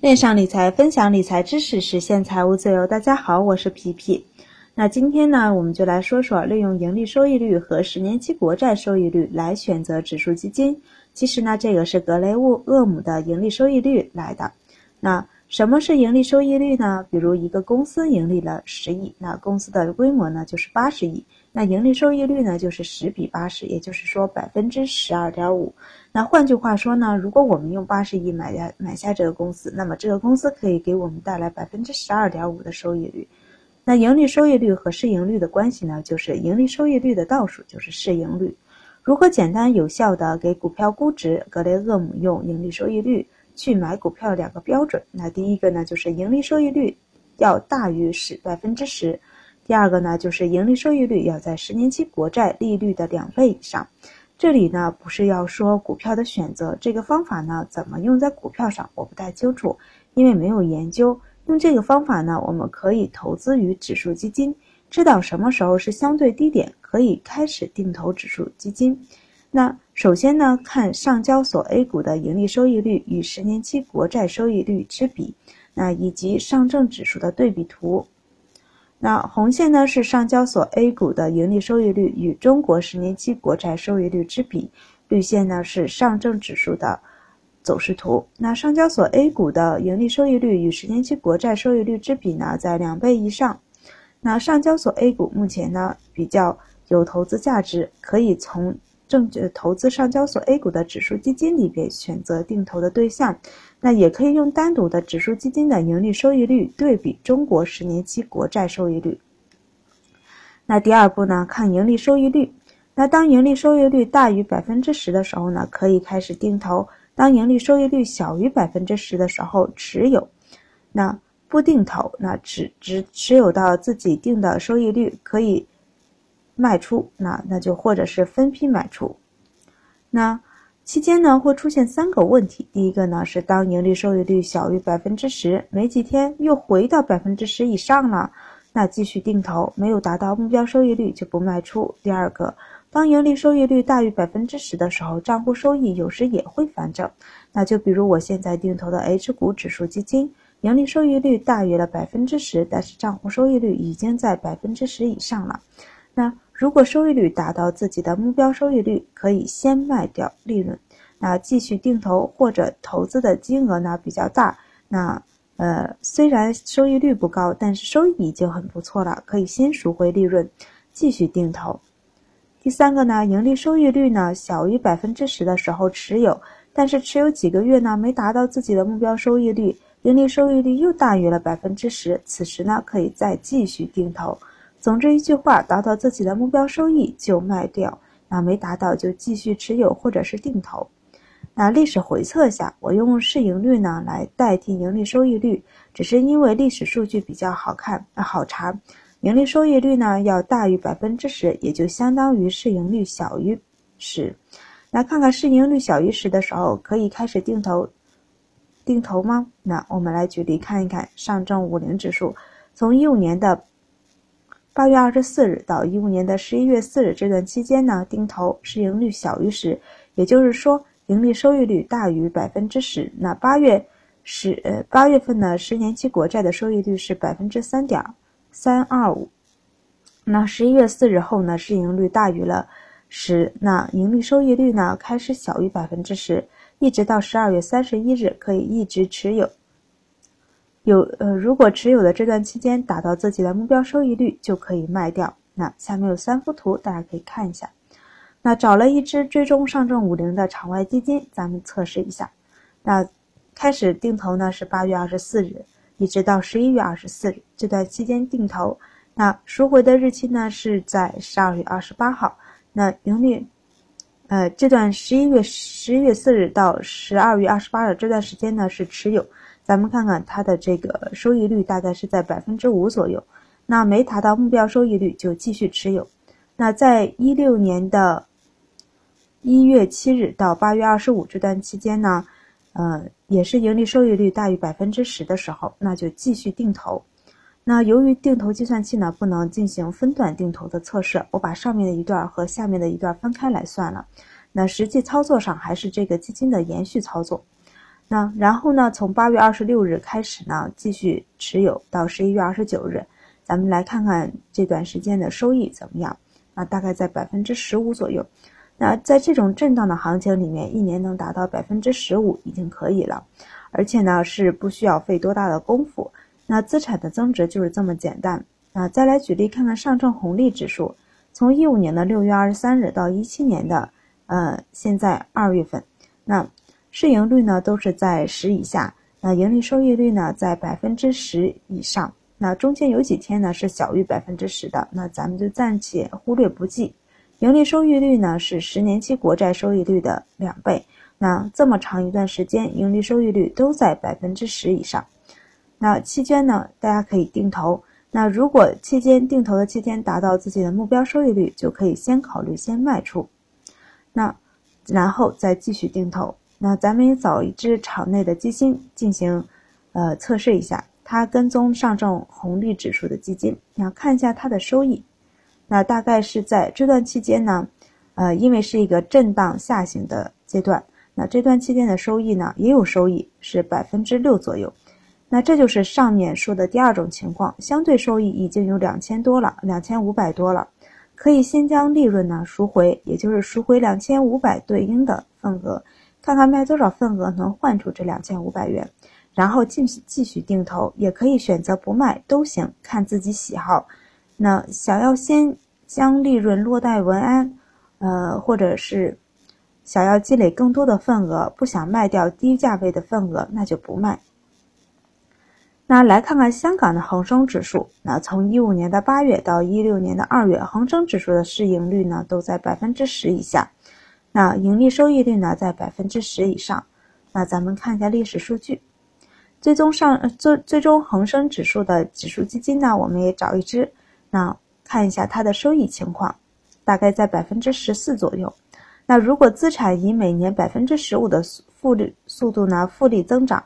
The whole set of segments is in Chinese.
链上理财，分享理财知识，实现财务自由。大家好，我是皮皮。那今天呢，我们就来说说利用盈利收益率和十年期国债收益率来选择指数基金。其实呢，这个是格雷厄姆的盈利收益率来的。那什么是盈利收益率呢？比如一个公司盈利了十亿，那公司的规模呢就是八十亿，那盈利收益率呢就是十比八十，也就是说百分之十二点五。那换句话说呢，如果我们用八十亿买下买下这个公司，那么这个公司可以给我们带来百分之十二点五的收益率。那盈利收益率和市盈率的关系呢，就是盈利收益率的倒数就是市盈率。如何简单有效的给股票估值？格雷厄姆用盈利收益率。去买股票两个标准，那第一个呢就是盈利收益率要大于十百分之十，第二个呢就是盈利收益率要在十年期国债利率的两倍以上。这里呢不是要说股票的选择，这个方法呢怎么用在股票上我不太清楚，因为没有研究。用这个方法呢，我们可以投资于指数基金，知道什么时候是相对低点，可以开始定投指数基金。那首先呢，看上交所 A 股的盈利收益率与十年期国债收益率之比，那以及上证指数的对比图。那红线呢是上交所 A 股的盈利收益率与中国十年期国债收益率之比，绿线呢是上证指数的走势图。那上交所 A 股的盈利收益率与十年期国债收益率之比呢，在两倍以上。那上交所 A 股目前呢比较有投资价值，可以从。证券投资上交所 A 股的指数基金里边选择定投的对象，那也可以用单独的指数基金的盈利收益率对比中国十年期国债收益率。那第二步呢，看盈利收益率。那当盈利收益率大于百分之十的时候呢，可以开始定投；当盈利收益率小于百分之十的时候持有。那不定投，那只只持有到自己定的收益率可以。卖出，那那就或者是分批卖出。那期间呢会出现三个问题，第一个呢是当盈利收益率小于百分之十，没几天又回到百分之十以上了，那继续定投，没有达到目标收益率就不卖出。第二个，当盈利收益率大于百分之十的时候，账户收益有时也会反正。那就比如我现在定投的 H 股指数基金，盈利收益率大于了百分之十，但是账户收益率已经在百分之十以上了，那。如果收益率达到自己的目标收益率，可以先卖掉利润，那继续定投或者投资的金额呢比较大，那呃虽然收益率不高，但是收益已经很不错了，可以先赎回利润，继续定投。第三个呢，盈利收益率呢小于百分之十的时候持有，但是持有几个月呢没达到自己的目标收益率，盈利收益率又大于了百分之十，此时呢可以再继续定投。总之一句话，达到自己的目标收益就卖掉，那没达到就继续持有或者是定投。那历史回测下，我用市盈率呢来代替盈利收益率，只是因为历史数据比较好看好查。盈利收益率呢要大于百分之十，也就相当于市盈率小于十。来看看市盈率小于十的时候，可以开始定投定投吗？那我们来举例看一看上证五零指数，从一五年的。八月二十四日到一五年的十一月四日这段期间呢，定投市盈率小于十，也就是说盈利收益率大于百分之十。那八月十呃八月份呢，十年期国债的收益率是百分之三点三二五。那十一月四日后呢，市盈率大于了十，那盈利收益率呢开始小于百分之十，一直到十二月三十一日可以一直持有。有呃，如果持有的这段期间达到自己的目标收益率，就可以卖掉。那下面有三幅图，大家可以看一下。那找了一只追踪上证五零的场外基金，咱们测试一下。那开始定投呢是八月二十四日，一直到十一月二十四日这段期间定投。那赎回的日期呢是在十二月二十八号。那盈利，呃，这段十一月十一月四日到十二月二十八日这段时间呢是持有。咱们看看它的这个收益率大概是在百分之五左右，那没达到目标收益率就继续持有。那在一六年的一月七日到八月二十五这段期间呢，呃，也是盈利收益率大于百分之十的时候，那就继续定投。那由于定投计算器呢不能进行分段定投的测试，我把上面的一段和下面的一段分开来算了。那实际操作上还是这个基金的延续操作。那然后呢，从八月二十六日开始呢，继续持有到十一月二十九日，咱们来看看这段时间的收益怎么样？啊，大概在百分之十五左右。那在这种震荡的行情里面，一年能达到百分之十五已经可以了，而且呢是不需要费多大的功夫。那资产的增值就是这么简单。那再来举例看看上证红利指数，从一五年的六月二十三日到一七年的呃现在二月份，那市盈率呢都是在十以下，那盈利收益率呢在百分之十以上。那中间有几天呢是小于百分之十的，那咱们就暂且忽略不计。盈利收益率呢是十年期国债收益率的两倍。那这么长一段时间，盈利收益率都在百分之十以上。那期间呢，大家可以定投。那如果期间定投的期间达到自己的目标收益率，就可以先考虑先卖出，那然后再继续定投。那咱们也找一只场内的基金进行呃测试一下，它跟踪上证红利指数的基金，你看一下它的收益。那大概是在这段期间呢，呃，因为是一个震荡下行的阶段，那这段期间的收益呢也有收益，是百分之六左右。那这就是上面说的第二种情况，相对收益已经有两千多了，两千五百多了，可以先将利润呢赎回，也就是赎回两千五百对应的份额，看看卖多少份额能换出这两千五百元，然后继续继续定投，也可以选择不卖都行，看自己喜好。那想要先将利润落袋为安，呃，或者是想要积累更多的份额，不想卖掉低价位的份额，那就不卖。那来看看香港的恒生指数，那从一五年的八月到一六年的二月，恒生指数的市盈率呢都在百分之十以下，那盈利收益率呢在百分之十以上。那咱们看一下历史数据，最终上最最终恒生指数的指数基金呢，我们也找一支，那看一下它的收益情况，大概在百分之十四左右。那如果资产以每年百分之十五的复利速度呢复利增长。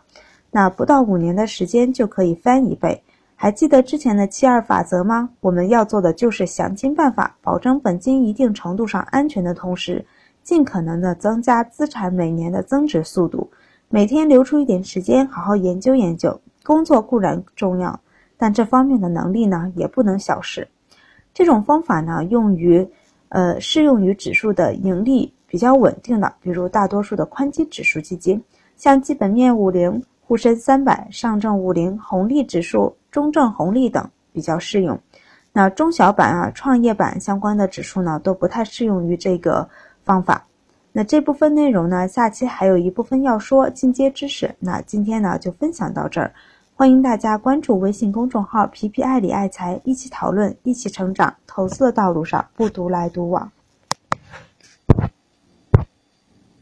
那不到五年的时间就可以翻一倍，还记得之前的七二法则吗？我们要做的就是想尽办法保证本金一定程度上安全的同时，尽可能的增加资产每年的增值速度。每天留出一点时间，好好研究研究。工作固然重要，但这方面的能力呢，也不能小视。这种方法呢，用于，呃，适用于指数的盈利比较稳定的，比如大多数的宽基指数基金，像基本面五零。沪深三百、上证五零、红利指数、中证红利等比较适用，那中小板啊、创业板相关的指数呢，都不太适用于这个方法。那这部分内容呢，下期还有一部分要说进阶知识。那今天呢，就分享到这儿，欢迎大家关注微信公众号“皮皮爱理爱财”，一起讨论，一起成长。投资的道路上不独来独往。